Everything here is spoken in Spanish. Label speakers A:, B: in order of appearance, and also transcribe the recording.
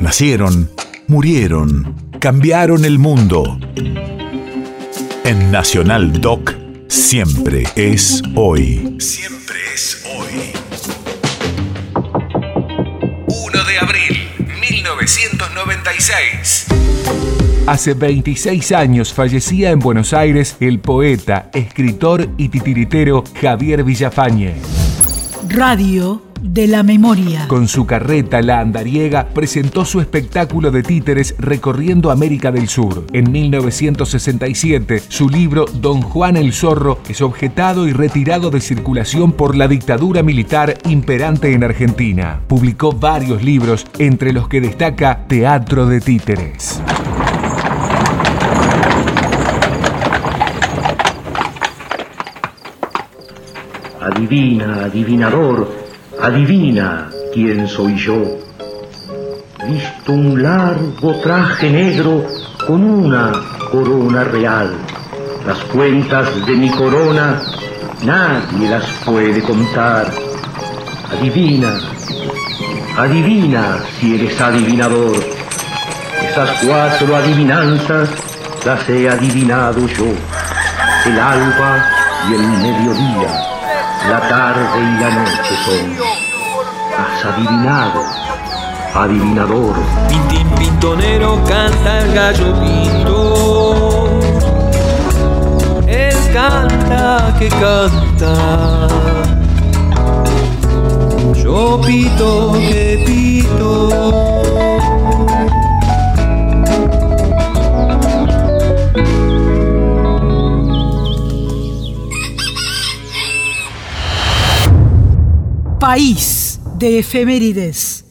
A: Nacieron, murieron, cambiaron el mundo. En Nacional Doc, siempre es hoy. Siempre es hoy. 1 de abril, 1996.
B: Hace 26 años fallecía en Buenos Aires el poeta, escritor y titiritero Javier Villafañe.
C: Radio de la memoria.
B: Con su carreta La Andariega presentó su espectáculo de títeres recorriendo América del Sur. En 1967, su libro Don Juan el Zorro es objetado y retirado de circulación por la dictadura militar imperante en Argentina. Publicó varios libros, entre los que destaca Teatro de Títeres.
D: Adivina, adivinador, adivina quién soy yo. Visto un largo traje negro con una corona real. Las cuentas de mi corona nadie las puede contar. Adivina, adivina si eres adivinador. Esas cuatro adivinanzas las he adivinado yo. El alba y el mediodía la tarde y la noche son. Has adivinado, adivinador.
E: Pintín pintonero canta el gallo pinto. Él canta que canta.
C: País de efemérides.